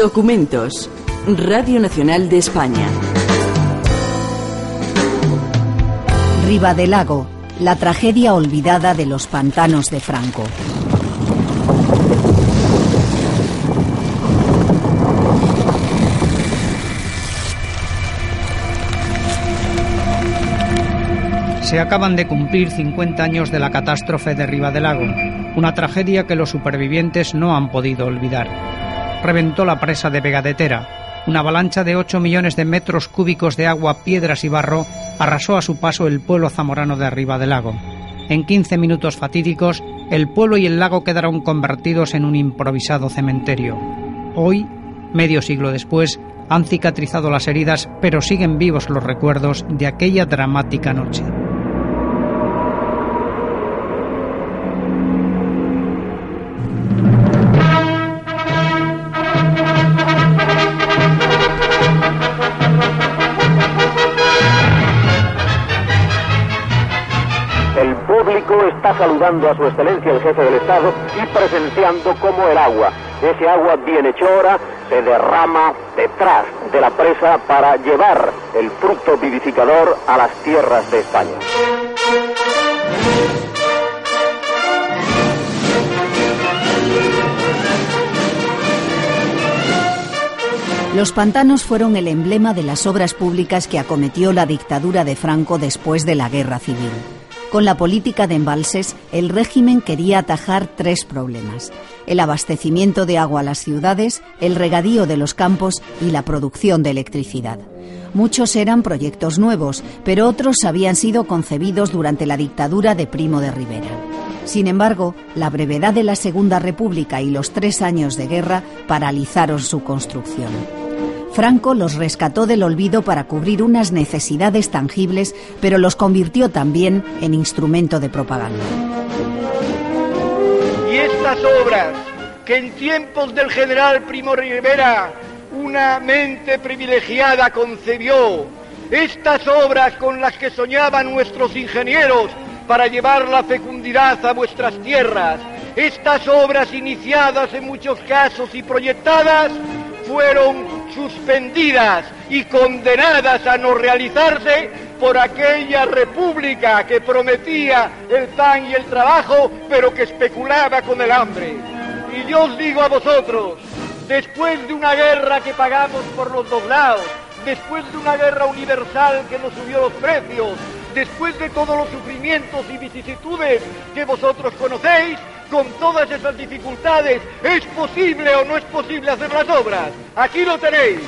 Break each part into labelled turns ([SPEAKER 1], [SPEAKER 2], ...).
[SPEAKER 1] Documentos. Radio Nacional de España.
[SPEAKER 2] Riva del Lago. La tragedia olvidada de los pantanos de Franco.
[SPEAKER 3] Se acaban de cumplir 50 años de la catástrofe de Riva del Lago, una tragedia que los supervivientes no han podido olvidar. Reventó la presa de Vega de Tera. Una avalancha de 8 millones de metros cúbicos de agua, piedras y barro arrasó a su paso el pueblo zamorano de Riva del Lago. En 15 minutos fatídicos, el pueblo y el lago quedaron convertidos en un improvisado cementerio. Hoy, medio siglo después, han cicatrizado las heridas, pero siguen vivos los recuerdos de aquella dramática noche.
[SPEAKER 4] Saludando a su excelencia el jefe del Estado y presenciando cómo el agua, ese agua bienhechora, se derrama detrás de la presa para llevar el fruto vivificador a las tierras de España.
[SPEAKER 2] Los pantanos fueron el emblema de las obras públicas que acometió la dictadura de Franco después de la Guerra Civil. Con la política de embalses, el régimen quería atajar tres problemas. El abastecimiento de agua a las ciudades, el regadío de los campos y la producción de electricidad. Muchos eran proyectos nuevos, pero otros habían sido concebidos durante la dictadura de Primo de Rivera. Sin embargo, la brevedad de la Segunda República y los tres años de guerra paralizaron su construcción. Franco los rescató del olvido para cubrir unas necesidades tangibles, pero los convirtió también en instrumento de propaganda.
[SPEAKER 5] Y estas obras, que en tiempos del general Primo Rivera una mente privilegiada concebió, estas obras con las que soñaban nuestros ingenieros para llevar la fecundidad a vuestras tierras, estas obras iniciadas en muchos casos y proyectadas, fueron suspendidas y condenadas a no realizarse por aquella república que prometía el pan y el trabajo, pero que especulaba con el hambre. Y yo os digo a vosotros, después de una guerra que pagamos por los dos lados, después de una guerra universal que nos subió los precios, después de todos los sufrimientos y vicisitudes que vosotros conocéis, con todas esas dificultades, ¿es posible o no es posible hacer las obras? Aquí lo tenéis.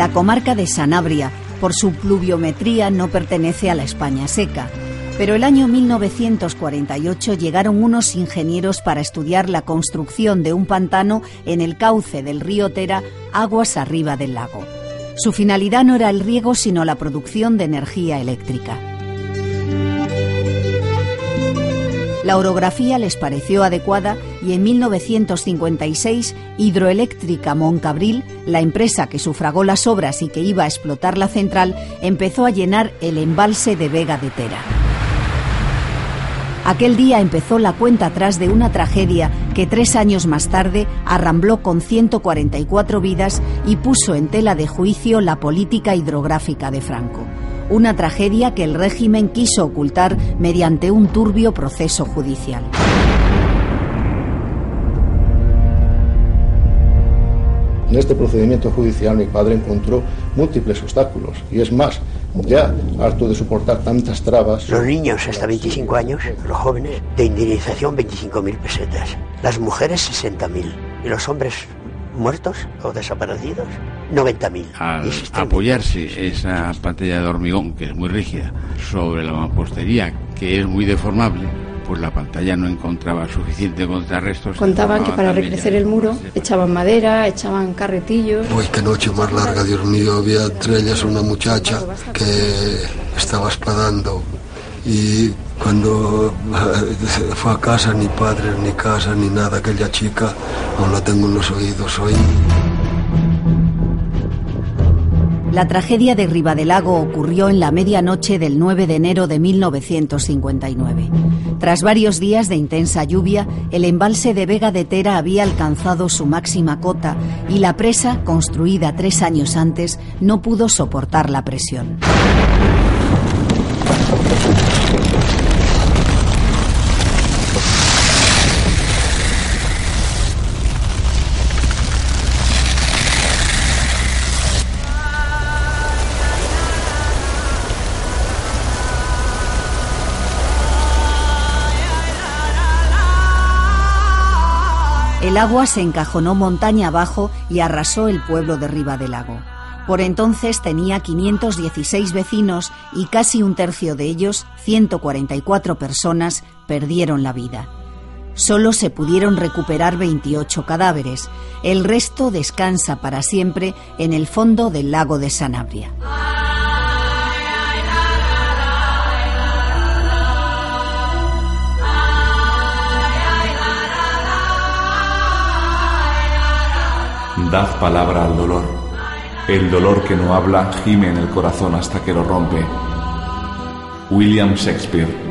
[SPEAKER 2] La comarca de Sanabria, por su pluviometría, no pertenece a la España seca. Pero el año 1948 llegaron unos ingenieros para estudiar la construcción de un pantano en el cauce del río Tera, aguas arriba del lago. Su finalidad no era el riego, sino la producción de energía eléctrica. La orografía les pareció adecuada y en 1956 Hidroeléctrica Moncabril, la empresa que sufragó las obras y que iba a explotar la central, empezó a llenar el embalse de Vega de Tera. Aquel día empezó la cuenta atrás de una tragedia que tres años más tarde arrambló con 144 vidas y puso en tela de juicio la política hidrográfica de Franco una tragedia que el régimen quiso ocultar mediante un turbio proceso judicial.
[SPEAKER 6] En este procedimiento judicial mi padre encontró múltiples obstáculos y es más, ya harto de soportar tantas trabas.
[SPEAKER 7] Los niños hasta 25 años, los jóvenes, de indemnización 25.000 pesetas, las mujeres 60.000 y los hombres muertos o desaparecidos, 90.000.
[SPEAKER 8] Al apoyarse esa pantalla de hormigón, que es muy rígida, sobre la mampostería, que es muy deformable, pues la pantalla no encontraba suficiente contrarrestos.
[SPEAKER 9] Contaban que para recrecer el muro echaban madera, echaban carretillos.
[SPEAKER 10] Uy, qué noche más larga, Dios mío. Había entre ellas una muchacha que estaba espadando Y cuando fue a casa, ni padre, ni casa, ni nada, aquella chica, aún la tengo en los oídos hoy.
[SPEAKER 2] La tragedia de Ribadelago ocurrió en la medianoche del 9 de enero de 1959. Tras varios días de intensa lluvia, el embalse de Vega de Tera había alcanzado su máxima cota y la presa, construida tres años antes, no pudo soportar la presión. El agua se encajonó montaña abajo y arrasó el pueblo de Riva del Lago. Por entonces tenía 516 vecinos y casi un tercio de ellos, 144 personas, perdieron la vida. Solo se pudieron recuperar 28 cadáveres. El resto descansa para siempre en el fondo del lago de Sanabria.
[SPEAKER 11] Dad palabra al dolor. El dolor que no habla gime en el corazón hasta que lo rompe. William Shakespeare.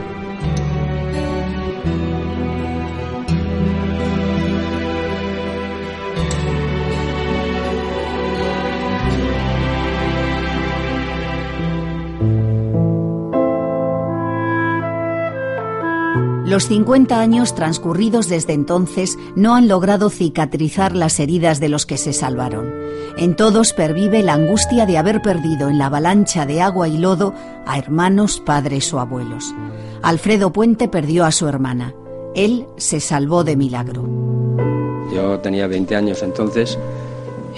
[SPEAKER 2] Los 50 años transcurridos desde entonces no han logrado cicatrizar las heridas de los que se salvaron. En todos pervive la angustia de haber perdido en la avalancha de agua y lodo a hermanos, padres o abuelos. Alfredo Puente perdió a su hermana. Él se salvó de milagro.
[SPEAKER 12] Yo tenía 20 años entonces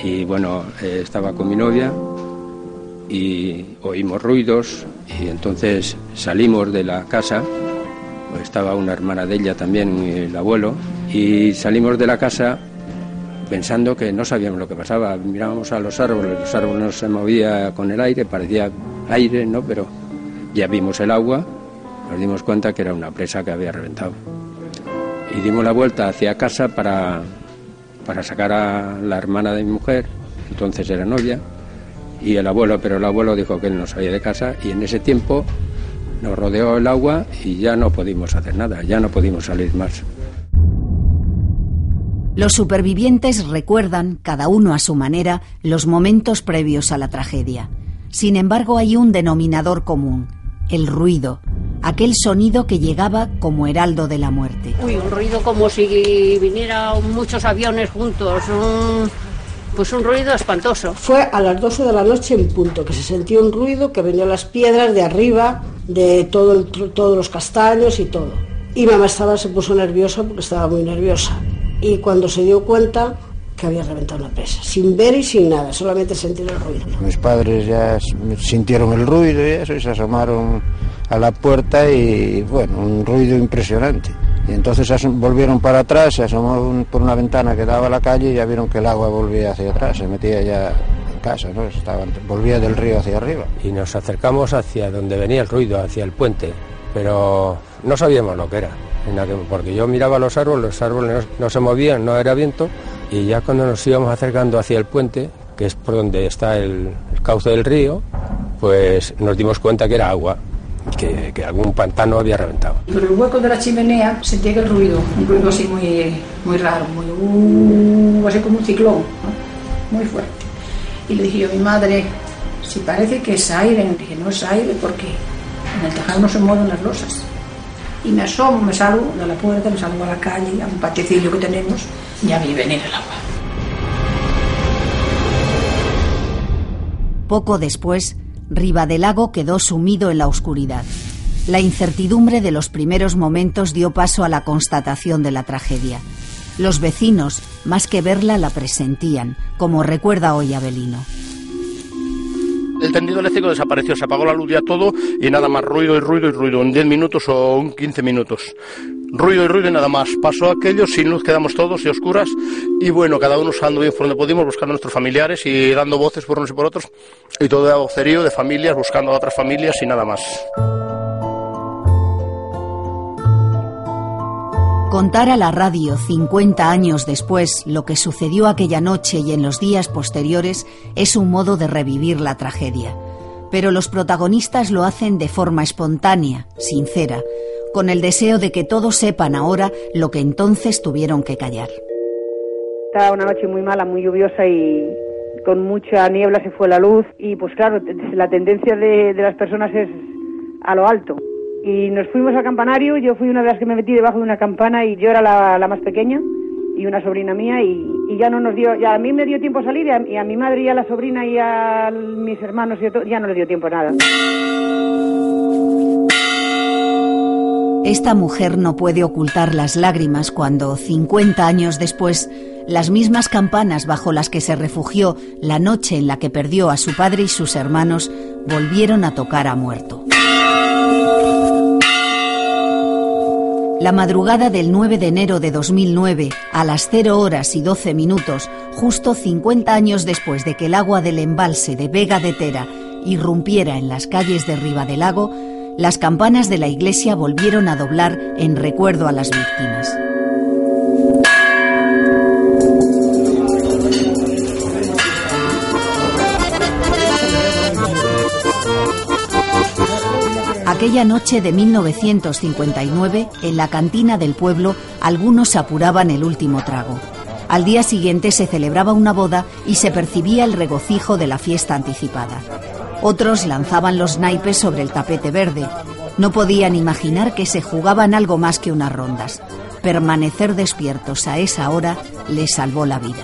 [SPEAKER 12] y bueno, eh, estaba con mi novia y oímos ruidos y entonces salimos de la casa estaba una hermana de ella también, el abuelo, y salimos de la casa pensando que no sabíamos lo que pasaba. Mirábamos a los árboles, los árboles no se movían con el aire, parecía aire, ¿no? Pero ya vimos el agua, nos dimos cuenta que era una presa que había reventado. Y dimos la vuelta hacia casa para, para sacar a la hermana de mi mujer, entonces era novia, y el abuelo, pero el abuelo dijo que él no salía de casa, y en ese tiempo nos rodeó el agua y ya no pudimos hacer nada, ya no pudimos salir más.
[SPEAKER 2] Los supervivientes recuerdan, cada uno a su manera, los momentos previos a la tragedia. Sin embargo, hay un denominador común, el ruido, aquel sonido que llegaba como heraldo de la muerte.
[SPEAKER 13] Uy, un ruido como si vinieran muchos aviones juntos, un pues un ruido espantoso.
[SPEAKER 14] Fue a las 12 de la noche en punto, que se sintió un ruido que venía las piedras de arriba, de todo todos los castaños y todo. Y mamá estaba, se puso nerviosa porque estaba muy nerviosa. Y cuando se dio cuenta que había reventado la presa, sin ver y sin nada, solamente sentir el ruido.
[SPEAKER 15] Mis padres ya sintieron el ruido y eso, y se asomaron a la puerta y bueno, un ruido impresionante. Y entonces volvieron para atrás, se asomó por una ventana que daba a la calle y ya vieron que el agua volvía hacia atrás, se metía ya casa, ¿no? volvía del río hacia arriba.
[SPEAKER 12] Y nos acercamos hacia donde venía el ruido, hacia el puente, pero no sabíamos lo que era, porque yo miraba los árboles, los árboles no, se movían, no era viento, y ya cuando nos íbamos acercando hacia el puente, que es por donde está el cauce del río, pues nos dimos cuenta que era agua que, algún pantano había reventado.
[SPEAKER 9] Por el hueco de la chimenea sentía que el ruido, un ruido así muy, muy raro, muy, uh, así como un ciclón, muy fuerte. Y le dije yo mi madre, si parece que es aire, le dije, no es aire porque en el tejado no se mueven las losas. Y me asomo, me salgo de la puerta, me salgo a la calle, a un patecillo que tenemos, y a mí venir el agua.
[SPEAKER 2] Poco después, Ribadelago quedó sumido en la oscuridad. La incertidumbre de los primeros momentos dio paso a la constatación de la tragedia. Los vecinos, más que verla, la presentían, como recuerda hoy Abelino.
[SPEAKER 16] El tendido eléctrico desapareció, se apagó la luz ya todo y nada más ruido y ruido y ruido, en 10 minutos o en 15 minutos ruido y ruido y nada más. Pasó aquello, sin luz quedamos todos y oscuras y bueno, cada uno usando bien por donde pudimos, buscando a nuestros familiares y dando voces por unos y por otros y todo de vocerío de familias, buscando a otras familias y nada más.
[SPEAKER 2] Contar a la radio 50 años después lo que sucedió aquella noche y en los días posteriores es un modo de revivir la tragedia. Pero los protagonistas lo hacen de forma espontánea, sincera, con el deseo de que todos sepan ahora lo que entonces tuvieron que callar.
[SPEAKER 17] Estaba una noche muy mala, muy lluviosa y con mucha niebla se fue la luz y pues claro, la tendencia de, las personas es a lo alto. Y nos fuimos al campanario, yo fui una de las que me metí debajo de una campana y yo era la, más pequeña y una sobrina mía y, ya no nos dio, ya a mí me dio tiempo a salir y a, mi madre y a la sobrina y a mis hermanos y ya no le dio tiempo a nada.
[SPEAKER 2] Esta mujer no puede ocultar las lágrimas cuando, 50 años después, las mismas campanas bajo las que se refugió la noche en la que perdió a su padre y sus hermanos volvieron a tocar a muerto. La madrugada del 9 de enero de 2009, a las 0 horas y 12 minutos, justo 50 años después de que el agua del embalse de Vega de Tera irrumpiera en las calles de Riva del Lago, las campanas de la iglesia volvieron a doblar en recuerdo a las víctimas. Aquella noche de 1959, en la cantina del pueblo, algunos apuraban el último trago. Al día siguiente se celebraba una boda y se percibía el regocijo de la fiesta anticipada. Otros lanzaban los naipes sobre el tapete verde. No podían imaginar que se jugaban algo más que unas rondas. Permanecer despiertos a esa hora les salvó la vida.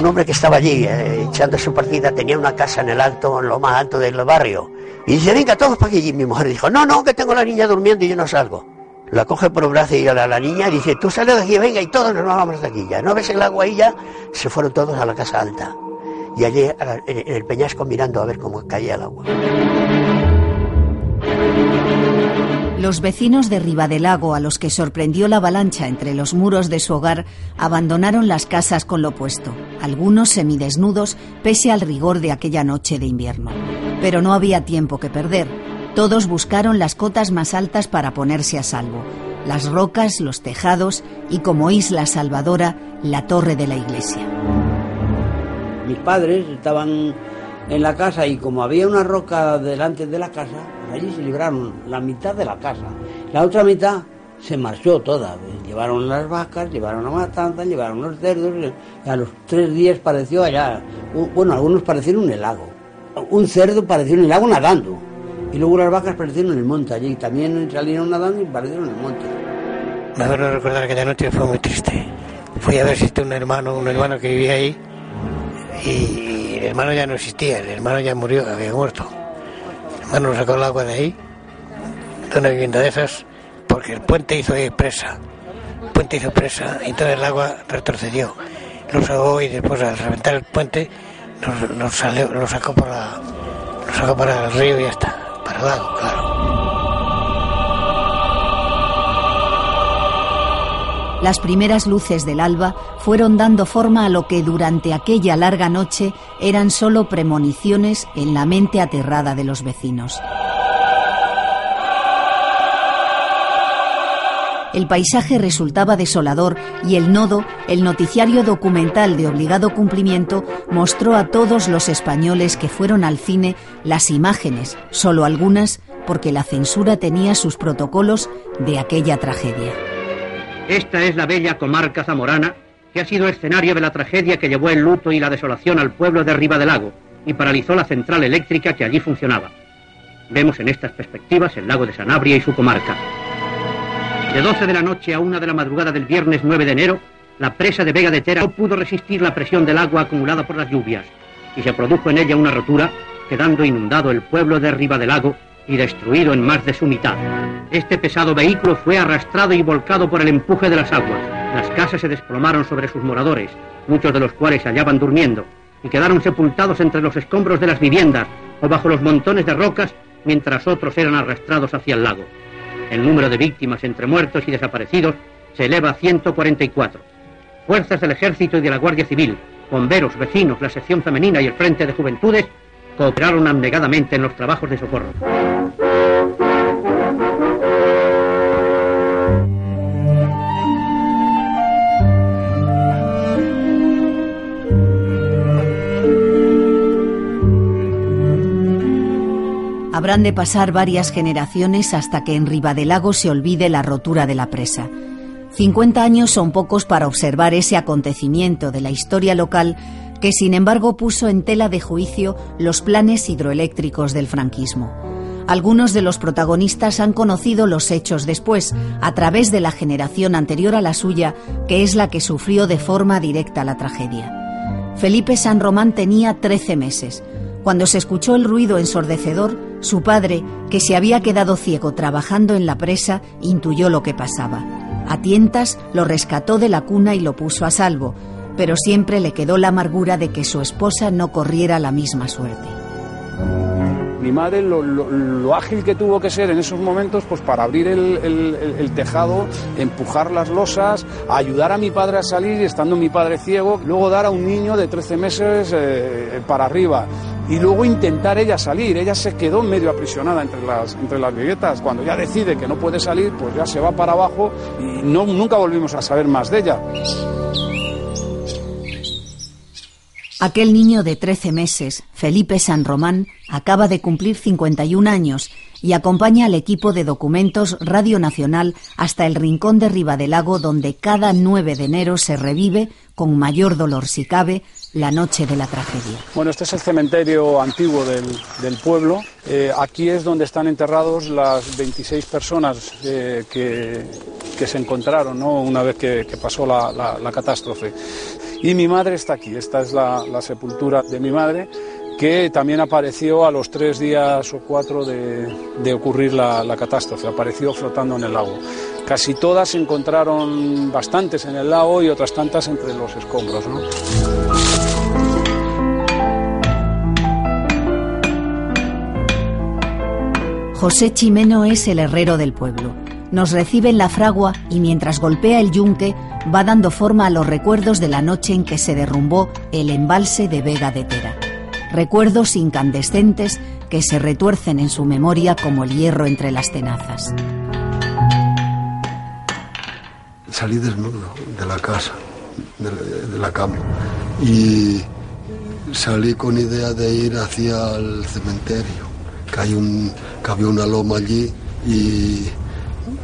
[SPEAKER 7] Un hombre que estaba allí eh, echando su partida tenía una casa en el alto, en lo más alto del barrio. Y dice, venga, todos para aquí. Mi mujer dijo, no, no, que tengo la niña durmiendo y yo no salgo. La coge por el brazo y a la, la niña y dice, tú sales de aquí, venga, y todos nos vamos de aquí ya. ¿No ves el agua ahí ya? Se fueron todos a la casa alta y allí en el peñasco mirando a ver cómo caía el agua.
[SPEAKER 2] Los vecinos de Lago, a los que sorprendió la avalancha entre los muros de su hogar, abandonaron las casas con lo puesto, algunos semidesnudos pese al rigor de aquella noche de invierno. Pero no había tiempo que perder. Todos buscaron las cotas más altas para ponerse a salvo, las rocas, los tejados y como isla salvadora, la torre de la iglesia
[SPEAKER 18] mis padres estaban en la casa y como había una roca delante de la casa, allí se libraron la mitad de la casa. La otra mitad se marchó toda. Llevaron las vacas, llevaron la matanza, llevaron los cerdos y a los tres días pareció allá, bueno, algunos parecieron en el lago. Un cerdo pareció en el lago nadando y luego las vacas parecieron en el monte allí. También salieron nadando y parecieron en el monte.
[SPEAKER 19] Me acuerdo recordar que aquella noche fue muy triste. Fui a ver si está un hermano, un hermano que vivía ahí y el hermano ya no existía, el hermano ya murió, había muerto. Hermano sacó el agua de ahí, de una vivienda de esas, porque el puente hizo presa. El puente hizo presa y entonces el agua retrocedió. Lo sacó y después al reventar el puente lo sacó para lo sacó para el río y ya está, para el lago, claro.
[SPEAKER 2] Las primeras luces del alba fueron dando forma a lo que durante aquella larga noche eran solo premoniciones en la mente aterrada de los vecinos. El paisaje resultaba desolador y el nodo, el noticiario documental de obligado cumplimiento, mostró a todos los españoles que fueron al cine las imágenes, solo algunas, porque la censura tenía sus protocolos de aquella tragedia.
[SPEAKER 20] Esta es la bella comarca zamorana que ha sido escenario de la tragedia que llevó el luto y la desolación al pueblo de Riva del Lago y paralizó la central eléctrica que allí funcionaba. Vemos en estas perspectivas el lago de Sanabria y su comarca. De 12 de la noche a 1 de la madrugada del viernes 9 de enero, la presa de Vega de Tera no pudo resistir la presión del agua acumulada por las lluvias y se produjo en ella una rotura, quedando inundado el pueblo de Riva del Lago y destruido en más de su mitad. Este pesado vehículo fue arrastrado y volcado por el empuje de las aguas. Las casas se desplomaron sobre sus moradores, muchos de los cuales se hallaban durmiendo, y quedaron sepultados entre los escombros de las viviendas o bajo los montones de rocas, mientras otros eran arrastrados hacia el lago. El número de víctimas entre muertos y desaparecidos se eleva a 144. Fuerzas del Ejército y de la Guardia Civil, bomberos, vecinos, la sección femenina y el Frente de Juventudes cooperaron abnegadamente en los trabajos de socorro.
[SPEAKER 2] Habrán de pasar varias generaciones hasta que en Ribadelago se olvide la rotura de la presa. 50 años son pocos para observar ese acontecimiento de la historia local que sin embargo puso en tela de juicio los planes hidroeléctricos del franquismo. Algunos de los protagonistas han conocido los hechos después, a través de la generación anterior a la suya, que es la que sufrió de forma directa la tragedia. Felipe San Román tenía 13 meses. Cuando se escuchó el ruido ensordecedor, su padre, que se había quedado ciego trabajando en la presa, intuyó lo que pasaba. A tientas lo rescató de la cuna y lo puso a salvo, pero siempre le quedó la amargura de que su esposa no corriera la misma suerte.
[SPEAKER 21] Mi madre, lo, ágil que tuvo que ser en esos momentos, pues para abrir el, tejado, empujar las losas, ayudar a mi padre a salir, estando mi padre ciego, luego dar a un niño de 13 meses eh, para arriba y luego intentar ella salir. Ella se quedó medio aprisionada entre las, entre las. Cuando ya decide que no puede salir, pues ya se va para abajo y no, nunca volvimos a saber más de ella.
[SPEAKER 2] Aquel niño de 13 meses, Felipe San Román, acaba de cumplir 51 años y acompaña al equipo de documentos Radio Nacional hasta el rincón de Ribadelago donde cada 9 de enero se revive, con mayor dolor si cabe, la noche de la tragedia.
[SPEAKER 21] Bueno, este es el cementerio antiguo del, pueblo. Eh, aquí es donde están enterrados las 26 personas eh, que, se encontraron una vez que, pasó la catástrofe. Y mi madre está aquí, esta es la, sepultura de mi madre, que también apareció a los tres días o cuatro de, ocurrir la, catástrofe, apareció flotando en el lago. Casi todas se encontraron bastantes en el lago y otras tantas entre los escombros.
[SPEAKER 2] José Chimeno es el herrero del pueblo. Nos recibe en la fragua y mientras golpea el yunque va dando forma a los recuerdos de la noche en que se derrumbó el embalse de Vega de Tera. Recuerdos incandescentes que se retuercen en su memoria como el hierro entre las tenazas.
[SPEAKER 10] Salí desnudo de la casa, de la cama, y salí con idea de ir hacia el cementerio, que, hay un, que había una loma allí y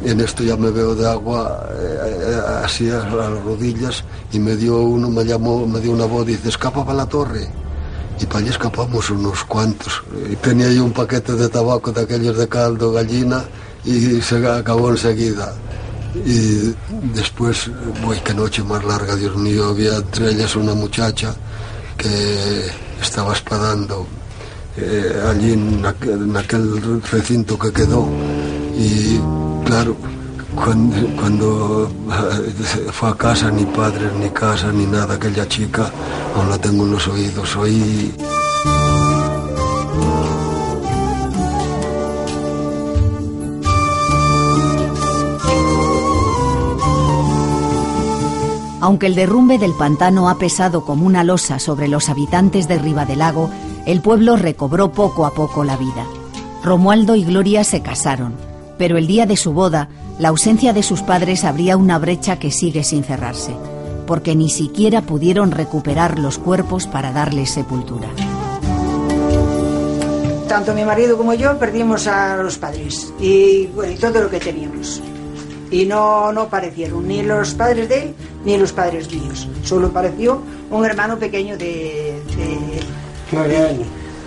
[SPEAKER 10] en esto ya me veo de agua eh, eh, así a las rodillas y me dio uno, me llamó, me dio una voz dice, escapa para la torre. Y para allí escapamos unos cuantos. Y tenía yo un paquete de tabaco de aquellos de caldo, gallina, y se acabó enseguida. Y después, uy, qué noche más larga, Dios mío, había entre ellas una muchacha que estaba espadando eh, allí en aquel recinto que quedó. Y Claro, cuando, eh, fue a casa, ni padres, ni casa, ni nada, aquella chica, aún la tengo en los oídos. Oí.
[SPEAKER 2] Aunque el derrumbe del pantano ha pesado como una losa sobre los habitantes de Lago, el pueblo recobró poco a poco la vida. Romualdo y Gloria se casaron pero el día de su boda, la ausencia de sus padres abría una brecha que sigue sin cerrarse, porque ni siquiera pudieron recuperar los cuerpos para darles sepultura.
[SPEAKER 9] Tanto mi marido como yo perdimos a los padres y, todo lo que teníamos. Y no, no aparecieron ni los padres de él ni los padres míos. Solo apareció un hermano pequeño de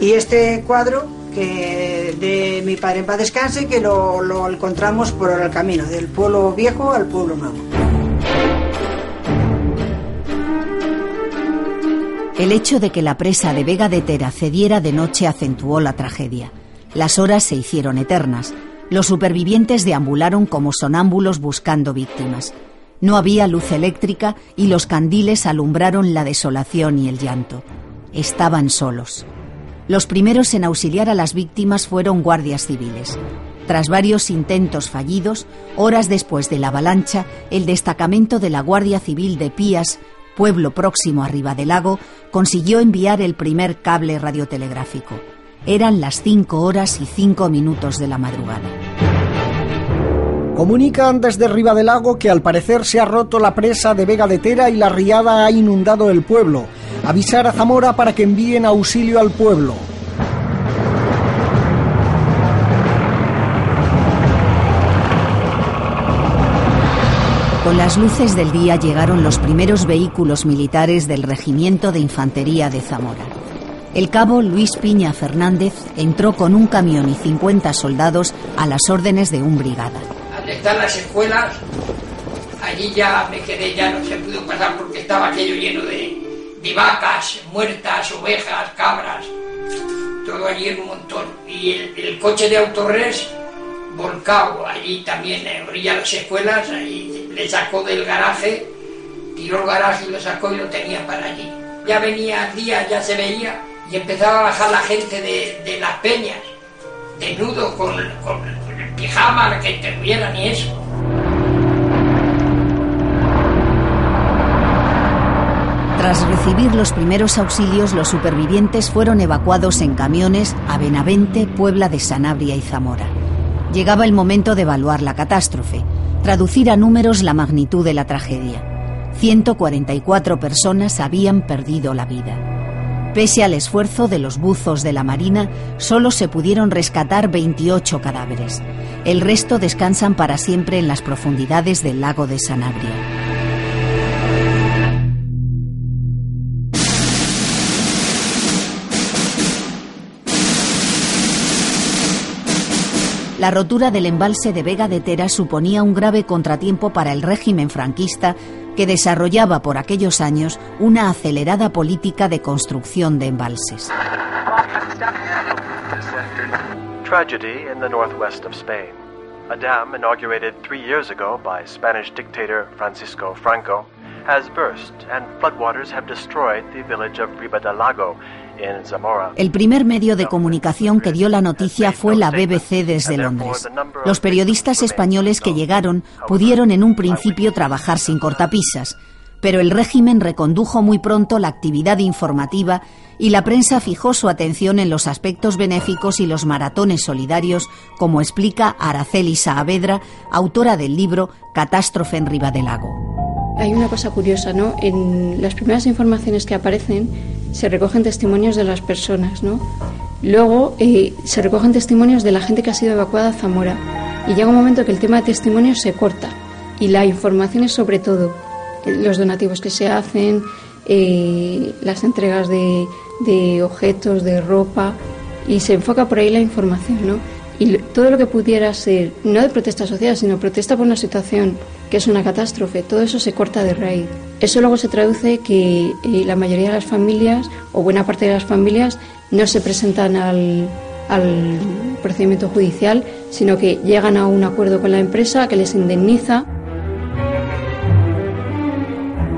[SPEAKER 9] y este cuadro que de mi padre en paz descanse, que lo, lo encontramos por el camino, del pueblo viejo al pueblo nuevo.
[SPEAKER 2] El hecho de que la presa de Vega de Tera cediera de noche acentuó la tragedia. Las horas se hicieron eternas. Los supervivientes deambularon como sonámbulos buscando víctimas. No había luz eléctrica y los candiles alumbraron la desolación y el llanto. Estaban solos. Los primeros en auxiliar a las víctimas fueron guardias civiles. Tras varios intentos fallidos, horas después de la avalancha, el destacamento de la Guardia Civil de Pías, pueblo próximo arriba del lago, consiguió enviar el primer cable radiotelegráfico. Eran las cinco horas y cinco minutos de la madrugada.
[SPEAKER 22] Comunican desde Lago que al parecer se ha roto la presa de Vega de Tera y la riada ha inundado el pueblo avisar a Zamora para que envíen auxilio al pueblo.
[SPEAKER 2] Con las luces del día llegaron los primeros vehículos militares del Regimiento de Infantería de Zamora. El cabo Luis Piña Fernández entró con un camión y 50 soldados a las órdenes de un brigada.
[SPEAKER 23] ¿Dónde las escuelas? Allí ya me quedé, ya no se pudo pasar porque estaba aquello lleno de, de vacas muertas, ovejas, cabras, todo allí en un montón. Y el, coche de Autorres volcado allí también en las escuelas, ahí le sacó del garaje, tiró el garaje y lo sacó y lo tenía para allí. Ya venía el día, ya se veía, y empezaba a bajar la gente de, de las peñas, desnudo, con, con, el pijama, que tuvieran y eso.
[SPEAKER 2] Tras recibir los primeros auxilios, los supervivientes fueron evacuados en camiones a Benavente, Puebla de Sanabria y Zamora. Llegaba el momento de evaluar la catástrofe, traducir a números la magnitud de la tragedia. 144 personas habían perdido la vida. Pese al esfuerzo de los buzos de la Marina, solo se pudieron rescatar 28 cadáveres. El resto descansan para siempre en las profundidades del lago de Sanabria. La rotura del embalse de Vega de Tera suponía un grave contratiempo para el régimen franquista que desarrollaba por aquellos años una acelerada política de construcción de embalses.
[SPEAKER 24] Tragedy in the northwest of Spain. A dam inaugurated three years ago by Spanish dictator Francisco Franco has burst and floodwaters have destroyed the village of Ribadalago.
[SPEAKER 2] El primer medio de comunicación que dio la noticia fue la BBC desde Londres. Los periodistas españoles que llegaron pudieron en un principio trabajar sin cortapisas, pero el régimen recondujo muy pronto la actividad informativa y la prensa fijó su atención en los aspectos benéficos y los maratones solidarios, como explica Araceli Saavedra, autora del libro Catástrofe en Ribadelago.
[SPEAKER 25] Hay una cosa curiosa, ¿no? En las primeras informaciones que aparecen se recogen testimonios de las personas, ¿no? Luego eh, se recogen testimonios de la gente que ha sido evacuada a Zamora. Y llega un momento que el tema de testimonios se corta. Y la información es sobre todo eh, los donativos que se hacen, eh, las entregas de, de objetos, de ropa, y se enfoca por ahí la información, ¿no? Y todo lo que pudiera ser, no de protesta social, sino protesta por una situación que es una catástrofe, todo eso se corta de raíz. Eso luego se traduce que eh, la mayoría de las familias, o buena parte de las familias, no se presentan al, al procedimiento judicial, sino que llegan a un acuerdo con la empresa que les indemniza.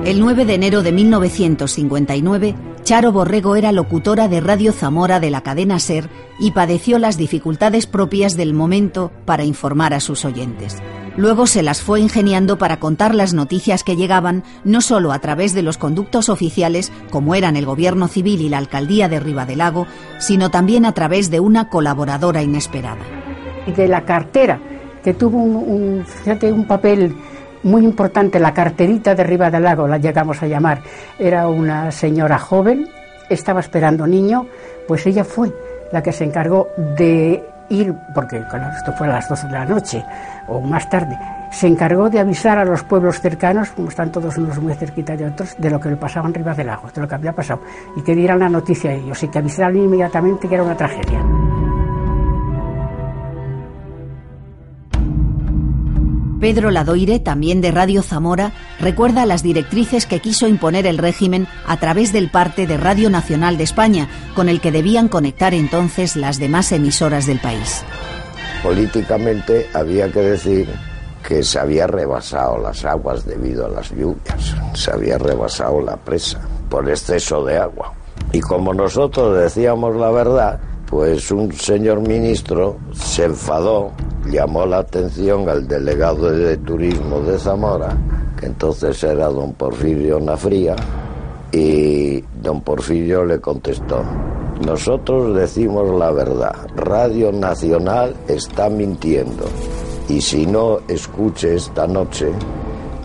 [SPEAKER 2] El 9 de enero de 1959, Charo Borrego era locutora de Radio Zamora de la cadena Ser y padeció las dificultades propias del momento para informar a sus oyentes. Luego se las fue ingeniando para contar las noticias que llegaban no solo a través de los conductos oficiales, como eran el Gobierno Civil y la Alcaldía de Ribadelago, sino también a través de una colaboradora inesperada.
[SPEAKER 26] De la cartera, que tuvo un, papel muy importante, la carterita de Ribadelago, la llegamos a llamar. Era una señora joven, estaba esperando niño, pues ella fue la que se encargó de ir, porque esto fue a las 12 de la noche o más tarde, se encargó de avisar a los pueblos cercanos, como están todos unos muy cerquita de otros, de lo que le pasaba en Rivas del Lago, de lo que había pasado, y que dieran la noticia a ellos, y que avisaran inmediatamente que era una tragedia.
[SPEAKER 2] Pedro Ladoire, también de Radio Zamora, recuerda las directrices que quiso imponer el régimen a través del parte de Radio Nacional de España, con el que debían conectar entonces las demás emisoras del país.
[SPEAKER 27] Políticamente había que decir que se había rebasado las aguas debido a las lluvias, se había rebasado la presa por exceso de agua. Y como nosotros decíamos la verdad, pues un señor ministro se enfadó, llamó la atención al delegado de turismo de Zamora, que entonces era don Porfirio Nafría, y don Porfirio le contestó, nosotros decimos la verdad, Radio Nacional está mintiendo, y si no, escuche esta noche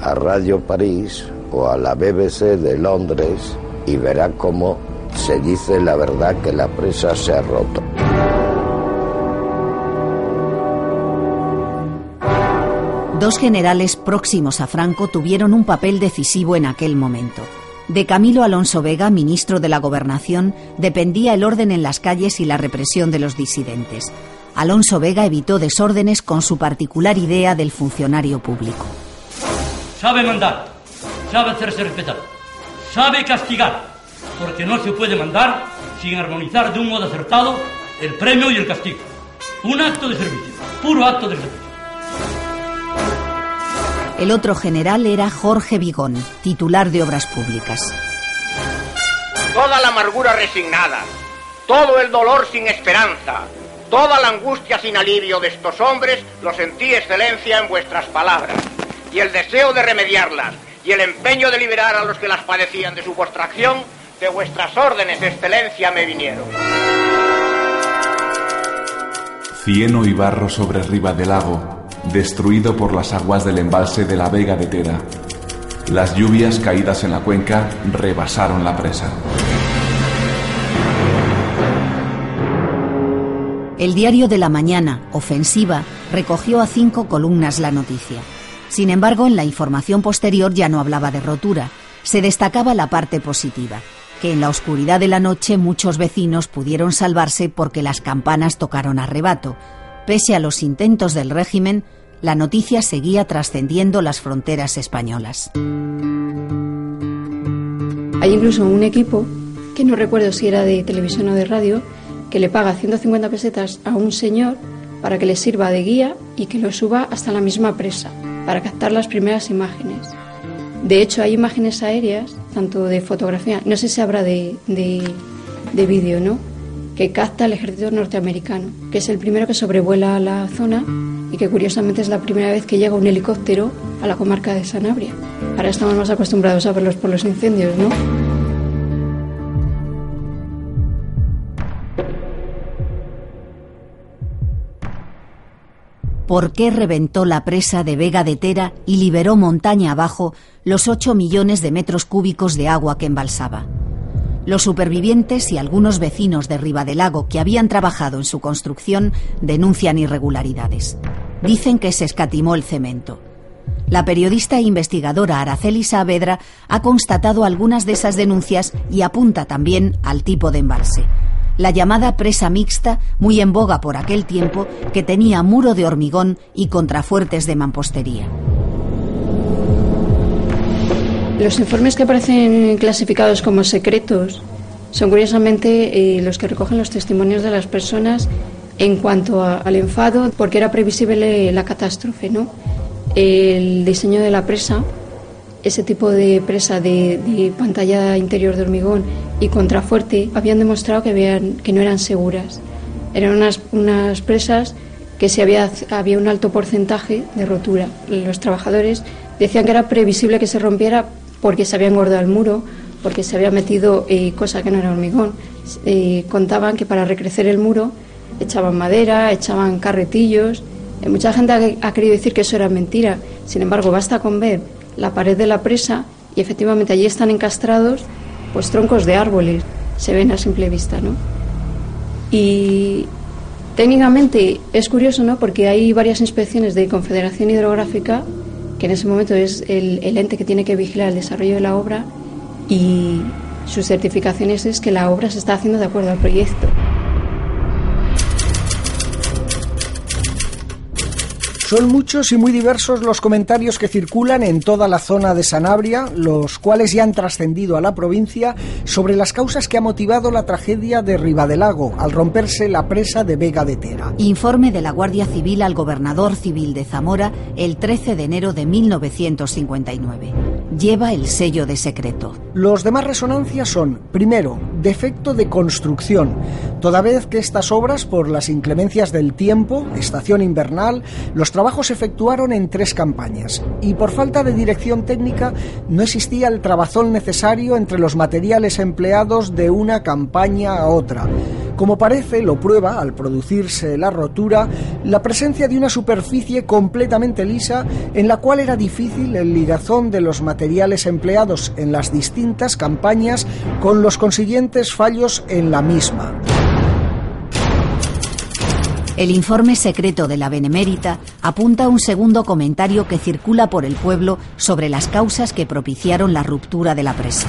[SPEAKER 27] a Radio París o a la BBC de Londres y verá cómo se dice la verdad que la presa se ha roto.
[SPEAKER 2] Dos generales próximos a Franco tuvieron un papel decisivo en aquel momento. De Camilo Alonso Vega, ministro de la Gobernación, dependía el orden en las calles y la represión de los disidentes. Alonso Vega evitó desórdenes con su particular idea del funcionario público.
[SPEAKER 28] Sabe mandar, sabe hacerse respetar, sabe castigar, porque no se puede mandar sin armonizar de un modo acertado el premio y el castigo. Un acto de servicio, puro acto de servicio.
[SPEAKER 2] El otro general era Jorge Vigón, titular de Obras Públicas.
[SPEAKER 29] Toda la amargura resignada, todo el dolor sin esperanza, toda la angustia sin alivio de estos hombres lo sentí excelencia en vuestras palabras, y el deseo de remediarlas, y el empeño de liberar a los que las padecían de su vuestra acción, de vuestras órdenes de excelencia me vinieron.
[SPEAKER 30] Cieno y barro sobre riba del lago, destruido por las aguas del embalse de la Vega de Tera. Las lluvias caídas en la cuenca rebasaron la presa.
[SPEAKER 2] El diario de la mañana, Ofensiva, recogió a cinco columnas la noticia. Sin embargo, en la información posterior ya no hablaba de rotura, se destacaba la parte positiva, que en la oscuridad de la noche muchos vecinos pudieron salvarse porque las campanas tocaron a rebato. Pese a los intentos del régimen, la noticia seguía trascendiendo las fronteras españolas.
[SPEAKER 25] Hay incluso un equipo, que no recuerdo si era de televisión o de radio, que le paga 150 pesetas a un señor para que le sirva de guía y que lo suba hasta la misma presa, para captar las primeras imágenes. De hecho, hay imágenes aéreas, tanto de fotografía, no sé si habrá de, de, de vídeo, ¿no? Que capta el ejército norteamericano, que es el primero que sobrevuela la zona y que curiosamente es la primera vez que llega un helicóptero a la comarca de Sanabria. Ahora estamos más acostumbrados a verlos por los incendios, ¿no?
[SPEAKER 2] ¿Por qué reventó la presa de Vega de Tera y liberó montaña abajo los 8 millones de metros cúbicos de agua que embalsaba? Los supervivientes y algunos vecinos de Lago que habían trabajado en su construcción denuncian irregularidades. Dicen que se escatimó el cemento. La periodista e investigadora Araceli Saavedra ha constatado algunas de esas denuncias y apunta también al tipo de embalse. La llamada presa mixta, muy en boga por aquel tiempo, que tenía muro de hormigón y contrafuertes de mampostería.
[SPEAKER 25] Los informes que aparecen clasificados como secretos son curiosamente eh, los que recogen los testimonios de las personas en cuanto al enfado, porque era previsible la catástrofe, ¿no? El diseño de la presa, ese tipo de presa de, pantalla interior de hormigón y contrafuerte, habían demostrado que, habían, que no eran seguras. Eran unas, unas presas que si había, había un alto porcentaje de rotura. Los trabajadores decían que era previsible que se rompiera porque se había engordado el muro, porque se había metido eh, cosa que no era hormigón. Eh, contaban que para recrecer el muro echaban madera, echaban carretillos. Eh, mucha gente ha, querido decir que eso era mentira. Sin embargo, basta con ver la pared de la presa y efectivamente allí están encastrados pues troncos de árboles, se ven a simple vista, ¿no? Y técnicamente es curioso, ¿no? Porque hay varias inspecciones de Confederación Hidrográfica que en ese momento es el, el, ente que tiene que vigilar el desarrollo de la obra y sus certificaciones es que la obra se está haciendo de acuerdo al proyecto.
[SPEAKER 22] Son muchos y muy diversos los comentarios que circulan en toda la zona de Sanabria, los cuales ya han trascendido a la provincia sobre las causas que ha motivado la tragedia de Ribadelago al romperse la presa de Vega de Tera.
[SPEAKER 2] Informe de la Guardia Civil al gobernador civil de Zamora el 13 de enero de 1959. Lleva el sello de secreto.
[SPEAKER 22] Los demás resonancias son, primero, defecto de construcción, toda vez que estas obras, por las inclemencias del tiempo, estación invernal, los trabajos se efectuaron en tres campañas y por falta de dirección técnica no existía el trabazón necesario entre los materiales empleados de una campaña a otra. Como parece, lo prueba, al producirse la rotura, la presencia de una superficie completamente lisa en la cual era difícil el ligazón de los materiales empleados en las distintas campañas con los consiguientes fallos en la misma.
[SPEAKER 2] El informe secreto de la Benemérita apunta un segundo comentario que circula por el pueblo sobre las causas que propiciaron la ruptura de la presa.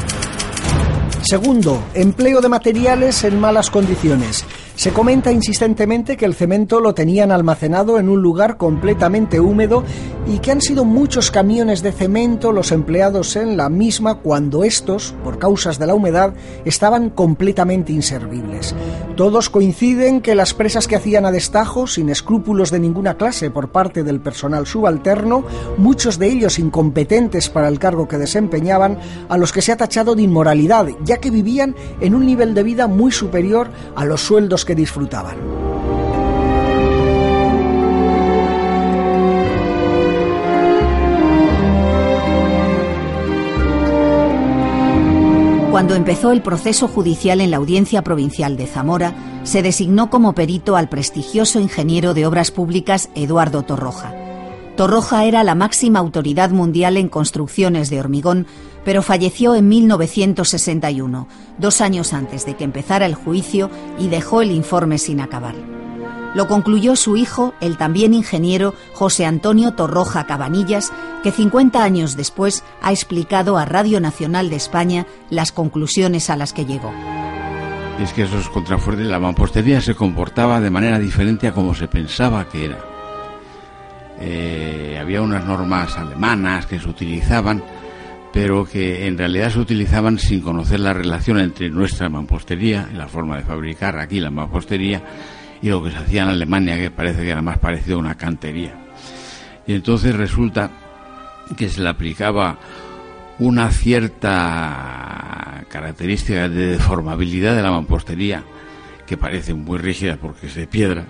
[SPEAKER 22] Segundo, empleo de materiales en malas condiciones. Se comenta insistentemente que el cemento lo tenían almacenado en un lugar completamente húmedo y que han sido muchos camiones de cemento los empleados en la misma cuando estos, por causas de la humedad, estaban completamente inservibles. Todos coinciden que las presas que hacían a destajo, sin escrúpulos de ninguna clase por parte del personal subalterno, muchos de ellos incompetentes para el cargo que desempeñaban, a los que se ha tachado de inmoralidad, ya que vivían en un nivel de vida muy superior a los sueldos que disfrutaban.
[SPEAKER 2] Cuando empezó el proceso judicial en la Audiencia Provincial de Zamora, se designó como perito al prestigioso ingeniero de obras públicas Eduardo Torroja. Torroja era la máxima autoridad mundial en construcciones de hormigón, pero falleció en 1961, dos años antes de que empezara el juicio, y dejó el informe sin acabar. Lo concluyó su hijo, el también ingeniero José Antonio Torroja Cabanillas, que 50 años después ha explicado a Radio Nacional de España las conclusiones a las que llegó.
[SPEAKER 31] Es que esos contrafuertes, la mampostería se comportaba de manera diferente a como se pensaba que era. Eh, había unas normas alemanas que se utilizaban, pero que en realidad se utilizaban sin conocer la relación entre nuestra mampostería, la forma de fabricar aquí la mampostería, y lo que se hacía en Alemania, que parece que era más parecido a una cantería. Y entonces resulta que se le aplicaba una cierta característica de deformabilidad de la mampostería, que parece muy rígida porque es de piedra,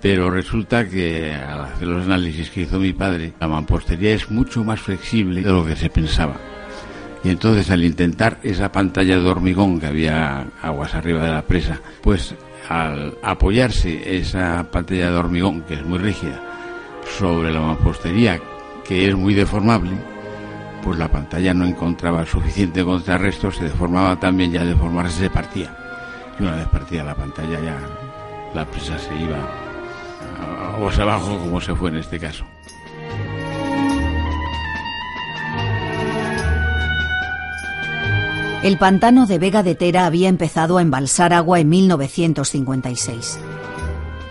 [SPEAKER 31] pero resulta que al hacer los análisis que hizo mi padre, la mampostería es mucho más flexible de lo que se pensaba. Y entonces al intentar esa pantalla de hormigón que había aguas arriba de la presa, pues al apoyarse esa pantalla de hormigón, que es muy rígida, sobre la mampostería, que es muy deformable, pues la pantalla no encontraba suficiente contrarresto, se deformaba también, ya deformarse se partía. Y una vez partida la pantalla ya la presa se iba aguas abajo como se fue en este caso.
[SPEAKER 2] El pantano de Vega de Tera había empezado a embalsar agua en 1956.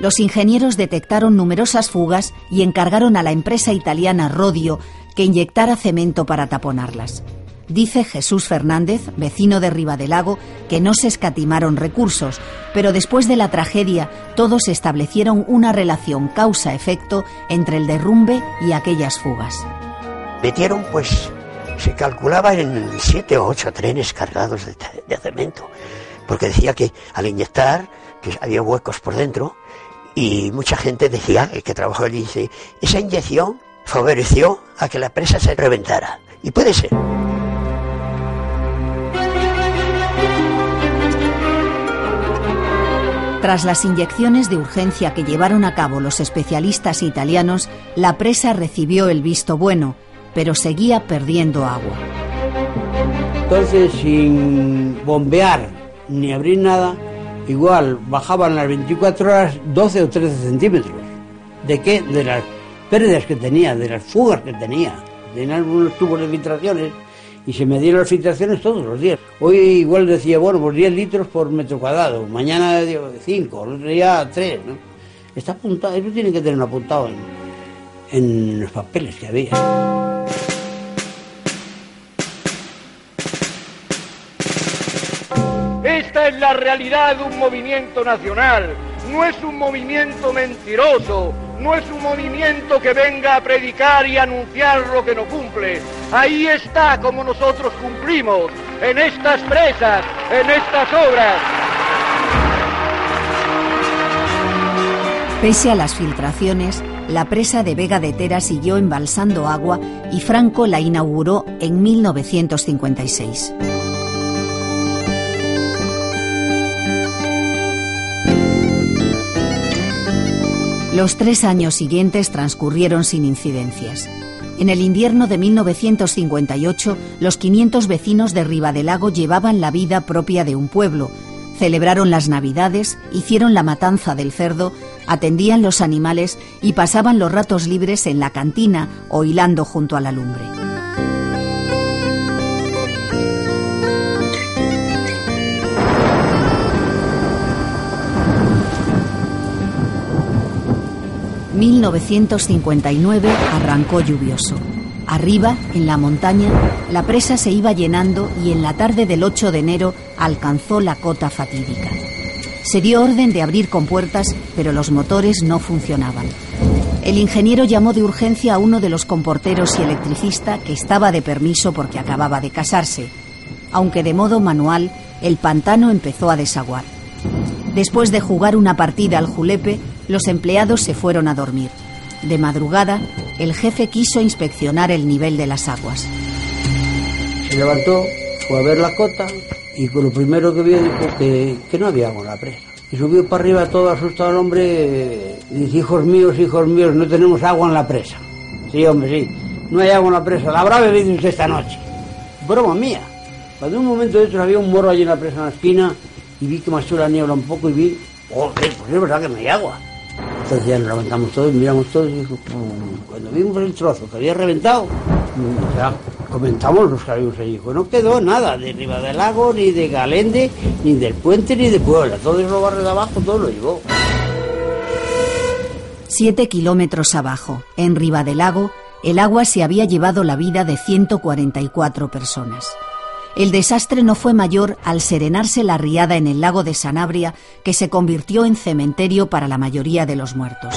[SPEAKER 2] Los ingenieros detectaron numerosas fugas y encargaron a la empresa italiana Rodio que inyectara cemento para taponarlas. Dice Jesús Fernández, vecino de Lago, que no se escatimaron recursos, pero después de la tragedia todos establecieron una relación causa-efecto entre el derrumbe y aquellas fugas.
[SPEAKER 7] Metieron, pues, se calculaba en siete o ocho trenes cargados de, de cemento, porque decía que al inyectar, que había huecos por dentro, y mucha gente decía, el que trabajó allí, dice, esa inyección favoreció a que la presa se reventara. Y puede ser.
[SPEAKER 2] Tras las inyecciones de urgencia que llevaron a cabo los especialistas italianos, la presa recibió el visto bueno, pero seguía perdiendo agua.
[SPEAKER 18] Entonces, sin bombear ni abrir nada, igual bajaban las 24 horas 12 o 13 centímetros. ¿De qué? De las pérdidas que tenía, de las fugas que tenía. Tenían algunos tubos de filtraciones y se me dieron las filtraciones todos los días. Hoy igual decía, bueno, pues 10 litros por metro cuadrado, mañana 5, el otro día 3, ¿no? Está apuntado, eso tiene que tener apuntado en, en los papeles que había.
[SPEAKER 29] Esta es la realidad de un movimiento nacional, no es un movimiento mentiroso, no es un movimiento que venga a predicar y anunciar lo que no cumple. Ahí está como nosotros cumplimos, en estas presas, en estas obras.
[SPEAKER 2] Pese a las filtraciones, la presa de Vega de Tera siguió embalsando agua y Franco la inauguró en 1956. Los tres años siguientes transcurrieron sin incidencias. En el invierno de 1958, los 500 vecinos de Lago llevaban la vida propia de un pueblo. Celebraron las Navidades, hicieron la matanza del cerdo, atendían los animales y pasaban los ratos libres en la cantina o hilando junto a la lumbre. ...1959 arrancó lluvioso. Arriba, en la montaña, la presa se iba llenando y en la tarde del 8 de enero alcanzó la cota fatídica. Se dio orden de abrir compuertas, pero los motores no funcionaban. El ingeniero llamó de urgencia a uno de los comporteros y electricista que estaba de permiso porque acababa de casarse. Aunque de modo manual, el pantano empezó a desaguar. Después de jugar una partida al julepe, los empleados se fueron a dormir. De madrugada, el jefe quiso inspeccionar el nivel de las aguas.
[SPEAKER 18] Se levantó, fue a ver la cota y con lo primero que vio dijo que, no había agua en la presa. Y subió para arriba todo asustado el hombre y dice, hijos míos, hijos míos, no tenemos agua en la presa. Sí, hombre, sí, no hay agua en la presa, la habrá bebido usted esta noche. Broma mía. Cuando un momento de estos había un morro allí en la presa en la esquina y vi que marchó la niebla un poco y vi, oh, pues es verdad que no hay agua. Entonces ya nos levantamos todos, miramos todos y dijo, cuando vimos el trozo que había reventado, ya comentamos los que habíamos allí, pues no quedó nada de Riva del Lago, ni de Galende, ni del puente, ni de Puebla. Todo eso barrio de abajo, todo lo llevó.
[SPEAKER 2] Siete kilómetros abajo, en Riva del Lago, el agua se había llevado la vida de 144 personas. El desastre no fue mayor al serenarse la riada en el lago de Sanabria, que se convirtió en cementerio para la mayoría de los muertos.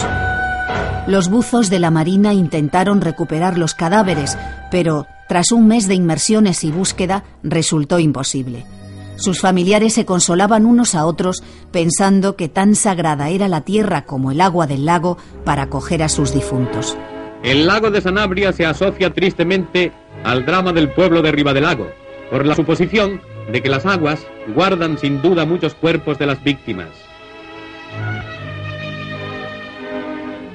[SPEAKER 2] Los buzos de la Marina intentaron recuperar los cadáveres, pero tras un mes de inmersiones y búsqueda resultó imposible. Sus familiares se consolaban unos a otros pensando que tan sagrada era la tierra como el agua del lago para acoger a sus difuntos.
[SPEAKER 32] El lago de Sanabria se asocia tristemente al drama del pueblo de Lago por la suposición de que las aguas guardan sin duda muchos cuerpos de las víctimas.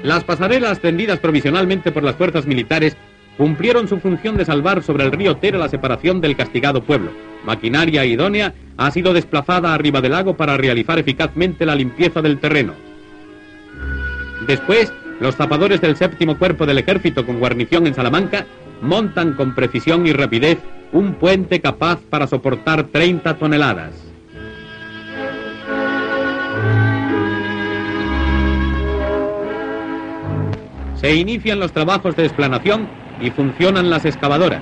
[SPEAKER 32] Las pasarelas tendidas provisionalmente por las fuerzas militares cumplieron su función de salvar sobre el río Tera la separación del castigado pueblo. Maquinaria idónea ha sido desplazada arriba del lago para realizar eficazmente la limpieza del terreno. Después, los zapadores del séptimo cuerpo del ejército con guarnición en Salamanca montan con precisión y rapidez un puente capaz para soportar 30 toneladas. Se inician los trabajos de explanación y funcionan las excavadoras.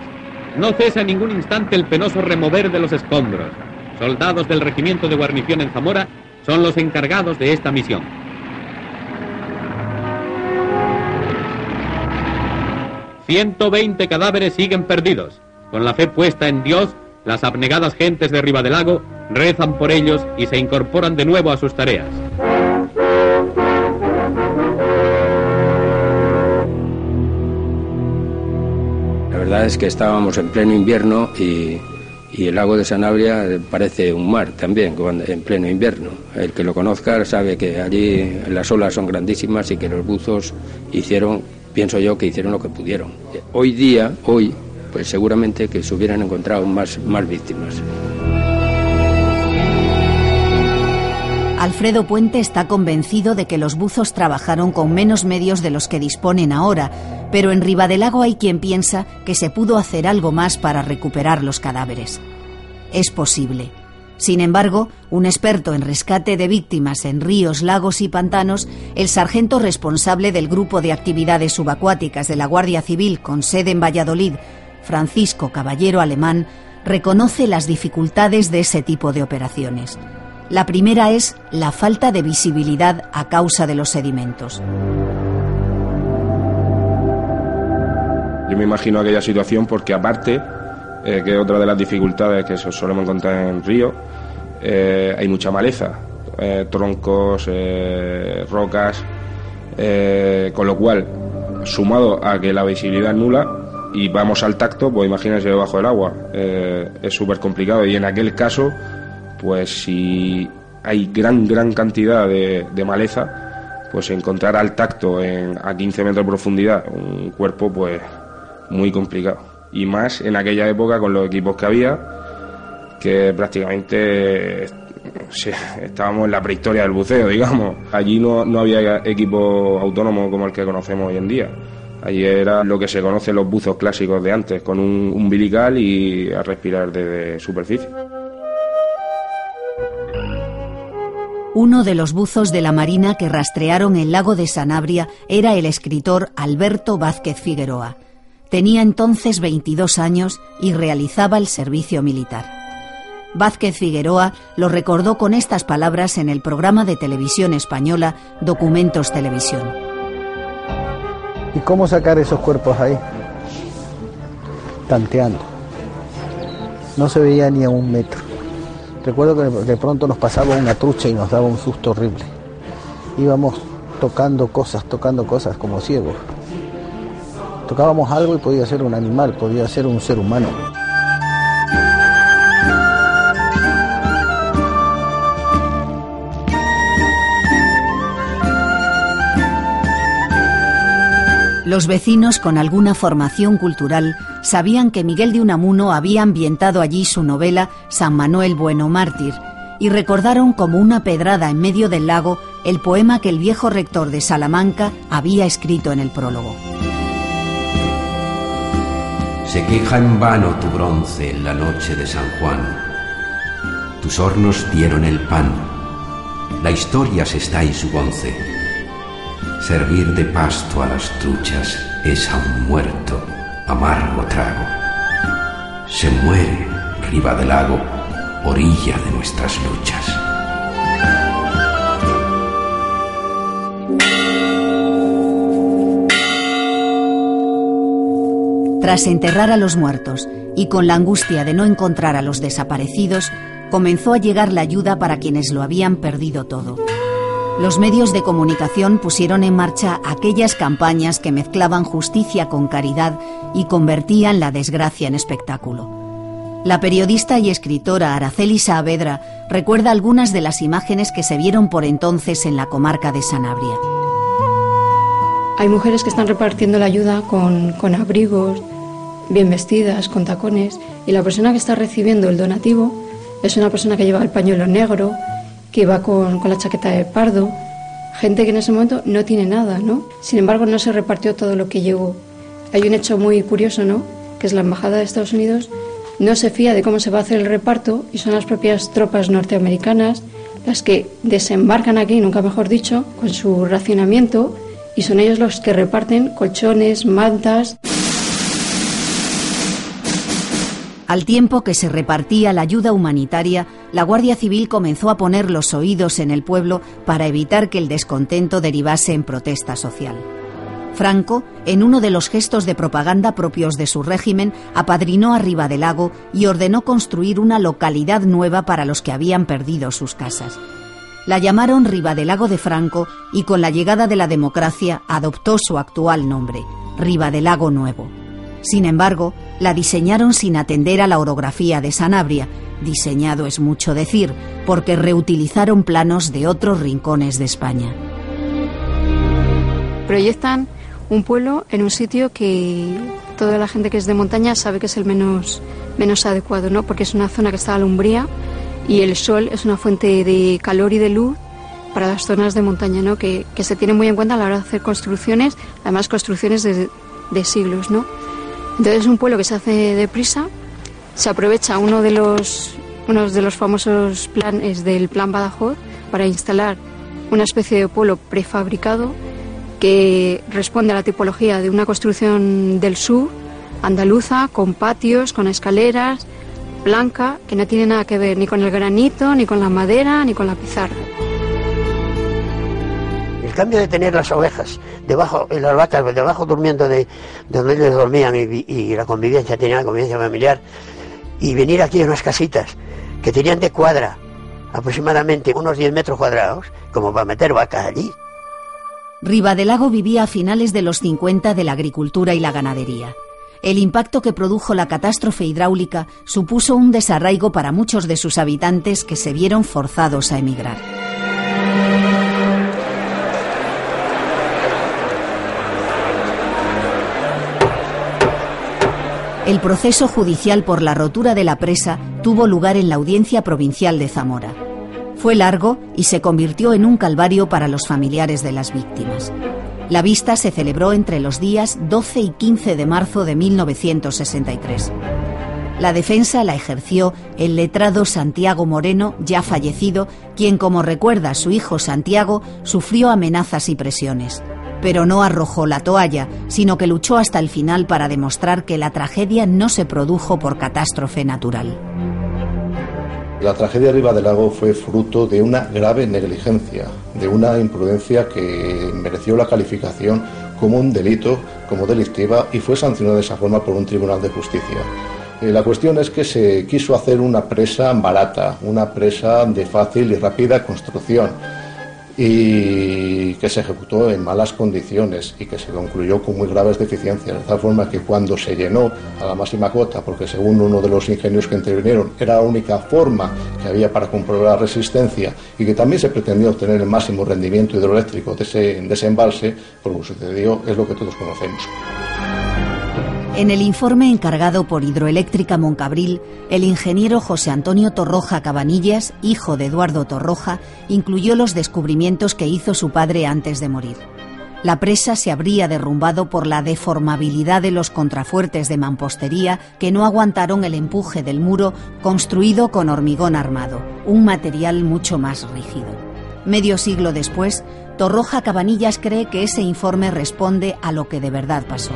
[SPEAKER 32] No cesa en ningún instante el penoso remover de los escombros. Soldados del regimiento de guarnición en Zamora son los encargados de esta misión. 120 cadáveres siguen perdidos. Con la fe puesta en Dios, las abnegadas gentes de Lago rezan por ellos y se incorporan de nuevo a sus tareas.
[SPEAKER 33] La verdad es que estábamos en pleno invierno y, el lago de Sanabria parece un mar también en pleno invierno. El que lo conozca sabe que allí las olas son grandísimas y que los buzos hicieron, pienso yo, que hicieron lo que pudieron. Hoy día, hoy, pues seguramente que se hubieran encontrado más, más víctimas.
[SPEAKER 2] Alfredo Puente está convencido de que los buzos trabajaron con menos medios de los que disponen ahora, pero en Ribadelago hay quien piensa que se pudo hacer algo más para recuperar los cadáveres. Es posible. Sin embargo, un experto en rescate de víctimas en ríos, lagos y pantanos, el sargento responsable del grupo de actividades subacuáticas de la Guardia Civil con sede en Valladolid, Francisco Caballero Alemán, reconoce las dificultades de ese tipo de operaciones. La primera es la falta de visibilidad a causa de los sedimentos.
[SPEAKER 34] Yo me imagino aquella situación porque aparte, eh, que otra de las dificultades que solemos encontrar en río, eh, hay mucha maleza, eh, troncos, rocas, con lo cual, sumado a que la visibilidad es nula, y vamos al tacto, pues imagínense debajo del agua. Es súper complicado y en aquel caso, pues si hay gran, gran cantidad de, maleza, pues encontrar al tacto en, a 15 metros de profundidad un cuerpo, pues muy complicado. Y más en aquella época con los equipos que había, que prácticamente estábamos en la prehistoria del buceo, digamos. Allí no, no había equipo autónomo como el que conocemos hoy en día. Allí era lo que se conoce los buzos clásicos de antes, con un umbilical y a respirar desde superficie.
[SPEAKER 2] Uno de los buzos de la Marina que rastrearon el lago de Sanabria era el escritor Alberto Vázquez Figueroa. Tenía entonces 22 años y realizaba el servicio militar. Vázquez Figueroa lo recordó con estas palabras en el programa de televisión española Documentos Televisión.
[SPEAKER 35] ¿Y cómo sacar esos cuerpos ahí? Tanteando. No se veía ni a un metro. Recuerdo que de pronto nos pasaba una trucha y nos daba un susto horrible. Íbamos tocando cosas, tocando cosas como ciegos. Tocábamos algo y podía ser un animal, podía ser un ser humano.
[SPEAKER 2] Los vecinos con alguna formación cultural sabían que Miguel de Unamuno había ambientado allí su novela San Manuel Bueno Mártir y recordaron como una pedrada en medio del lago el poema que el viejo rector de Salamanca había escrito en el prólogo.
[SPEAKER 36] Se queja en vano tu bronce en la noche de San Juan. Tus hornos dieron el pan. La historia se está en su once Servir de pasto a las truchas es a un muerto amargo trago. Se muere riba del lago, orilla de nuestras luchas.
[SPEAKER 2] Tras enterrar a los muertos y con la angustia de no encontrar a los desaparecidos, comenzó a llegar la ayuda para quienes lo habían perdido todo los medios de comunicación pusieron en marcha aquellas campañas que mezclaban justicia con caridad y convertían la desgracia en espectáculo. La periodista y escritora Araceli Saavedra recuerda algunas de las imágenes que se vieron por entonces en la comarca de Sanabria.
[SPEAKER 25] Hay mujeres que están repartiendo la ayuda con, con abrigos, bien vestidas, con tacones, y la persona que está recibiendo el donativo es una persona que lleva el pañuelo negro, que va con, con la chaqueta de pardo, gente que en ese momento no tiene nada, ¿no? Sin embargo, no se repartió todo lo que llegó. Hay un hecho muy curioso, ¿no? Que es la Embajada de Estados Unidos no se fía de cómo se va a hacer el reparto y son las propias tropas norteamericanas las que desembarcan aquí, nunca mejor dicho, con su racionamiento y son ellos los que reparten colchones, mantas.
[SPEAKER 2] Al tiempo que se repartía la ayuda humanitaria, la Guardia Civil comenzó a poner los oídos en el pueblo para evitar que el descontento derivase en protesta social. Franco, en uno de los gestos de propaganda propios de su régimen, apadrinó arriba del lago y ordenó construir una localidad nueva para los que habían perdido sus casas. La llamaron Lago de Franco y con la llegada de la democracia adoptó su actual nombre, Lago Nuevo. Sin embargo, la diseñaron sin atender a la orografía de Sanabria. Diseñado es mucho decir, porque reutilizaron planos de otros rincones de España.
[SPEAKER 25] Proyectan un pueblo en un sitio que toda la gente que es de montaña sabe que es el menos, menos adecuado, ¿no? porque es una zona que está a la y el sol es una fuente de calor y de luz para las zonas de montaña, ¿no? que, se tienen muy en cuenta a la hora de hacer construcciones, además construcciones de, de siglos. ¿no? Entonces es un pueblo que se hace deprisa, se aprovecha uno de los, uno de los famosos planes del Plan Badajoz para instalar una especie de pueblo prefabricado que responde a la tipología de una construcción del sur, andaluza, con patios, con escaleras, blanca, que no tiene nada que ver ni con el granito, ni con la madera, ni con la pizarra.
[SPEAKER 7] El cambio de tener las ovejas debajo, y las vacas debajo durmiendo de, donde ellos dormían y, la convivencia, tenían la convivencia familiar, y venir aquí a unas casitas que tenían de cuadra aproximadamente unos 10 metros cuadrados, como para meter vacas allí.
[SPEAKER 2] Ribadelago vivía a finales de los 50 de la agricultura y la ganadería. El impacto que produjo la catástrofe hidráulica supuso un desarraigo para muchos de sus habitantes que se vieron forzados a emigrar. El proceso judicial por la rotura de la presa tuvo lugar en la Audiencia Provincial de Zamora. Fue largo y se convirtió en un calvario para los familiares de las víctimas. La vista se celebró entre los días 12 y 15 de marzo de 1963. La defensa la ejerció el letrado Santiago Moreno, ya fallecido, quien, como recuerda su hijo Santiago, sufrió amenazas y presiones. Pero no arrojó la toalla, sino que luchó hasta el final para demostrar que la tragedia no se produjo por catástrofe natural.
[SPEAKER 37] La tragedia de del Lago fue fruto de una grave negligencia, de una imprudencia que mereció la calificación como un delito, como delictiva, y fue sancionada de esa forma por un tribunal de justicia. Eh, la cuestión es que se quiso hacer una presa barata, una presa de fácil y rápida construcción y que se ejecutó en malas condiciones y que se concluyó con muy graves deficiencias, de tal forma que cuando se llenó a la máxima cota, porque según uno de los ingenios que intervinieron era la única forma que había para comprobar la resistencia y que también se pretendía obtener el máximo rendimiento hidroeléctrico de ese, de embalse, pues lo que sucedió es lo que todos conocemos.
[SPEAKER 2] En el informe encargado por Hidroeléctrica Moncabril, el ingeniero José Antonio Torroja Cabanillas, hijo de Eduardo Torroja, incluyó los descubrimientos que hizo su padre antes de morir. La presa se habría derrumbado por la deformabilidad de los contrafuertes de mampostería que no aguantaron el empuje del muro construido con hormigón armado, un material mucho más rígido. Medio siglo después, Torroja Cabanillas cree que ese informe responde a lo que de verdad pasó.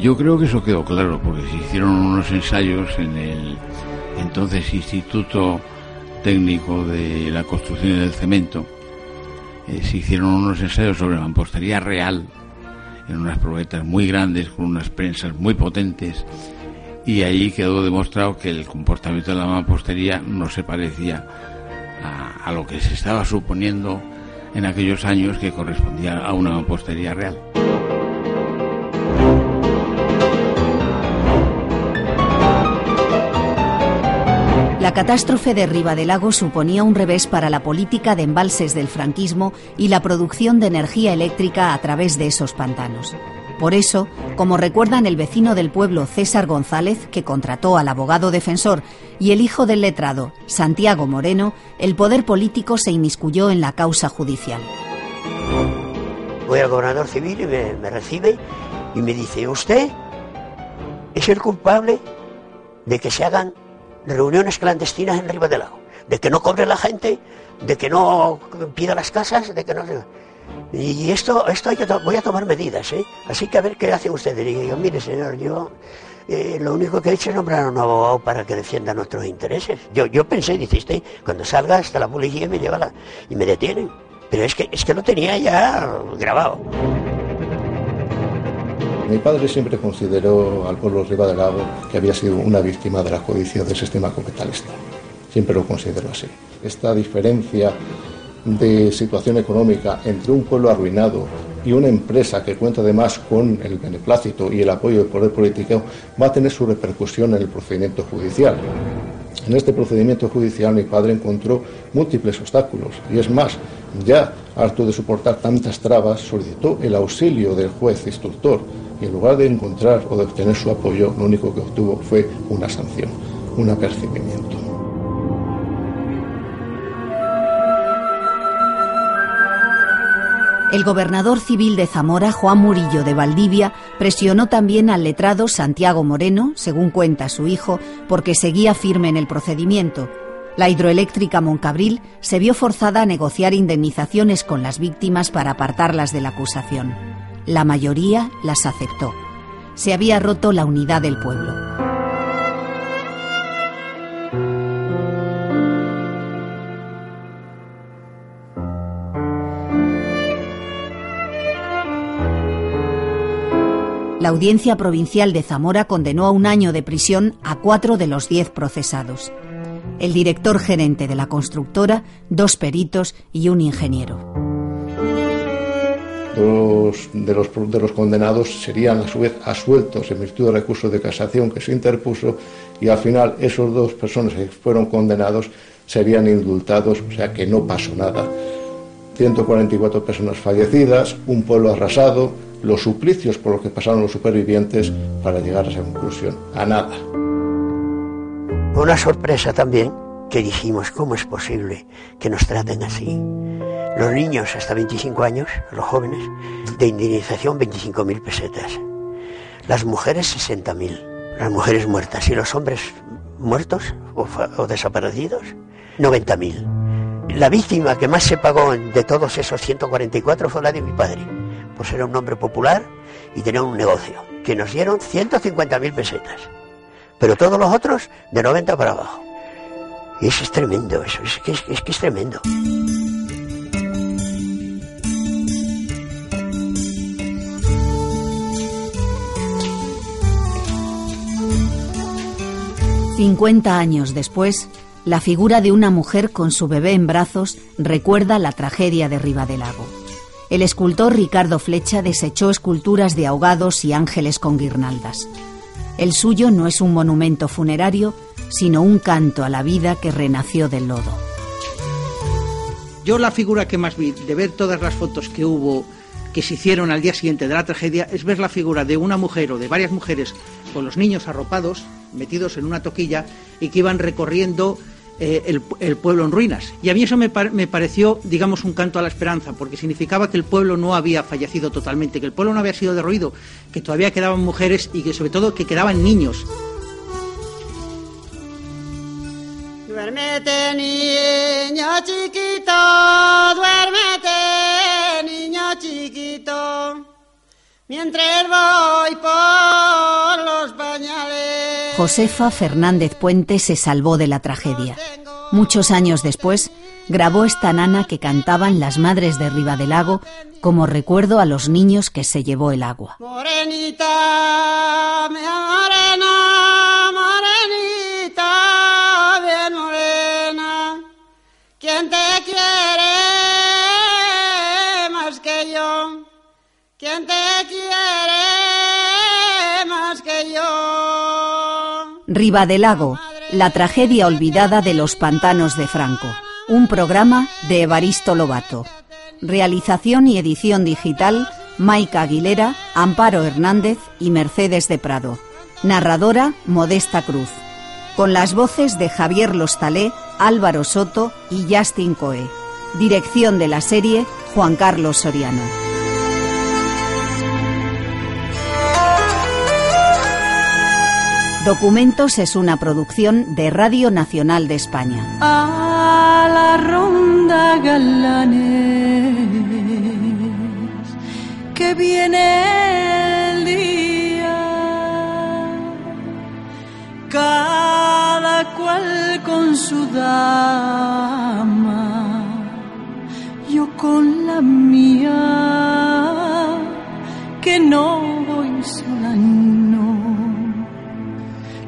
[SPEAKER 31] Yo creo que eso quedó claro, porque se hicieron unos ensayos en el entonces Instituto Técnico de la Construcción del Cemento. Eh, se hicieron unos ensayos sobre mampostería real, en unas probetas muy grandes, con unas prensas muy potentes, y ahí quedó demostrado que el comportamiento de la mampostería no se parecía a lo que se estaba suponiendo en aquellos años que correspondía a una mampostería real.
[SPEAKER 2] La catástrofe de Lago suponía un revés para la política de embalses del franquismo y la producción de energía eléctrica a través de esos pantanos. Por eso, como recuerdan el vecino del pueblo César González, que contrató al abogado defensor, y el hijo del letrado, Santiago Moreno, el poder político se inmiscuyó en la causa judicial.
[SPEAKER 7] Voy al gobernador civil y me recibe y me dice, usted es el culpable de que se hagan reuniones clandestinas en Riva del Lago, de que no cobre la gente, de que no pida las casas, de que no... Y esto, esto voy a tomar medidas, ¿eh? Así que a ver qué hacen ustedes. Y yo, mire señor, yo eh, lo único que he hecho es nombrar a un abogado para que defienda nuestros intereses. Yo, yo pensé, dice cuando salga hasta la policía me lleva la, y me detienen. Pero es que, es que lo tenía ya grabado.
[SPEAKER 37] Mi padre siempre consideró al pueblo Riva que había sido una víctima de la codicia del sistema capitalista. Siempre lo consideró así. Esta diferencia de situación económica entre un pueblo arruinado y una empresa que cuenta además con el beneplácito y el apoyo del poder político va a tener su repercusión en el procedimiento judicial. En este procedimiento judicial mi padre encontró múltiples obstáculos y es más, ya harto de soportar tantas trabas, solicitó el auxilio del juez instructor y en lugar de encontrar o de obtener su apoyo, lo único que obtuvo fue una sanción, un apercibimiento.
[SPEAKER 2] El gobernador civil de Zamora, Juan Murillo de Valdivia, presionó también al letrado Santiago Moreno, según cuenta su hijo, porque seguía firme en el procedimiento. La hidroeléctrica Moncabril se vio forzada a negociar indemnizaciones con las víctimas para apartarlas de la acusación. La mayoría las aceptó. Se había roto la unidad del pueblo. La Audiencia Provincial de Zamora condenó a un año de prisión a cuatro de los diez procesados. El director gerente de la constructora, dos peritos y un ingeniero
[SPEAKER 37] de los, de los condenados serían a su vez asueltos en virtud del recurso de casación que se interpuso y al final esos dos personas que fueron condenados serían indultados, o sea que no pasó nada. 144 personas fallecidas, un pueblo arrasado, los suplicios por los que pasaron los supervivientes para llegar a esa conclusión, a nada.
[SPEAKER 7] Fue una sorpresa también que dijimos, ¿cómo es posible que nos traten así? Los niños hasta 25 años, los jóvenes, de indemnización 25.000 pesetas. Las mujeres 60.000, las mujeres muertas y los hombres muertos o, o desaparecidos 90.000. La víctima que más se pagó de todos esos 144 fue la de mi padre, pues era un hombre popular y tenía un negocio, que nos dieron 150.000 pesetas, pero todos los otros de 90 para abajo. Y eso es tremendo, eso, es que es, es, que es tremendo.
[SPEAKER 2] Cincuenta años después, la figura de una mujer con su bebé en brazos recuerda la tragedia de Ribadelago. El escultor Ricardo Flecha desechó esculturas de ahogados y ángeles con guirnaldas. El suyo no es un monumento funerario, sino un canto a la vida que renació del lodo.
[SPEAKER 38] Yo la figura que más vi de ver todas las fotos que hubo que se hicieron al día siguiente de la tragedia es ver la figura de una mujer o de varias mujeres con los niños arropados, metidos en una toquilla y que iban recorriendo eh, el, pueblo en ruinas. Y a mí eso me, par me, pareció, digamos, un canto a la esperanza, porque significaba que el pueblo no había fallecido totalmente, que el pueblo no había sido derruido, que todavía quedaban mujeres y que sobre todo que quedaban niños.
[SPEAKER 39] Duérmete, niño chiquito, duérmete, niño chiquito, mientras voy por.
[SPEAKER 2] Josefa Fernández Puente se salvó de la tragedia. Muchos años después, grabó esta nana que cantaban las madres de Riva del Lago como recuerdo a los niños que se llevó el agua.
[SPEAKER 39] Mi morena, yo?
[SPEAKER 2] Riva del Lago, la tragedia olvidada de los pantanos de Franco. Un programa de Evaristo Lobato. Realización y edición digital, Maica Aguilera, Amparo Hernández y Mercedes de Prado. Narradora, Modesta Cruz. Con las voces de Javier Lostalé, Álvaro Soto y Justin Coe. Dirección de la serie, Juan Carlos Soriano. Documentos es una producción de Radio Nacional de España.
[SPEAKER 40] A la ronda galanes, que viene el día, cada cual con su dama, yo con la mía, que no voy sola, no.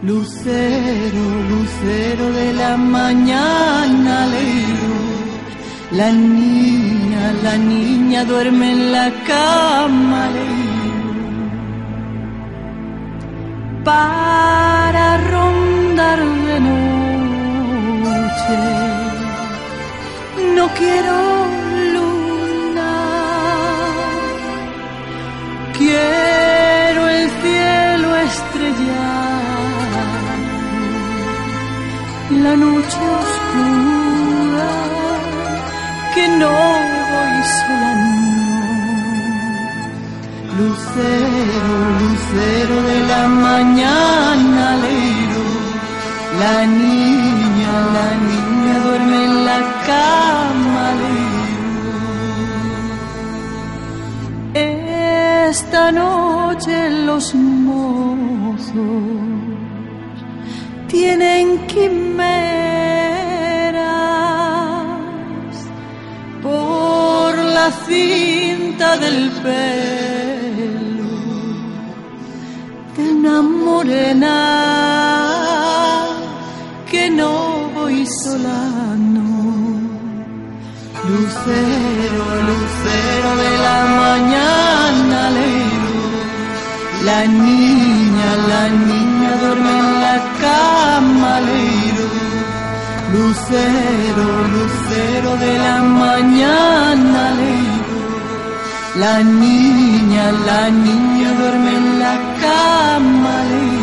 [SPEAKER 40] Lucero, lucero de la mañana, leo. La niña, la niña duerme en la cama, leo. Para rondar de noche, no quiero que voy sola no. lucero lucero de la mañana leiro la niña la niña duerme en la cama leiro esta noche los mozos tienen quimeras la cinta del pelo una morena que no voy sola, no. Lucero, lucero de la mañana, leo, la niña, la niña duerme en la cama, leiro. Lucero, lucero de la mañana, leiro. La niña, la niña duerme en la cama, leiro.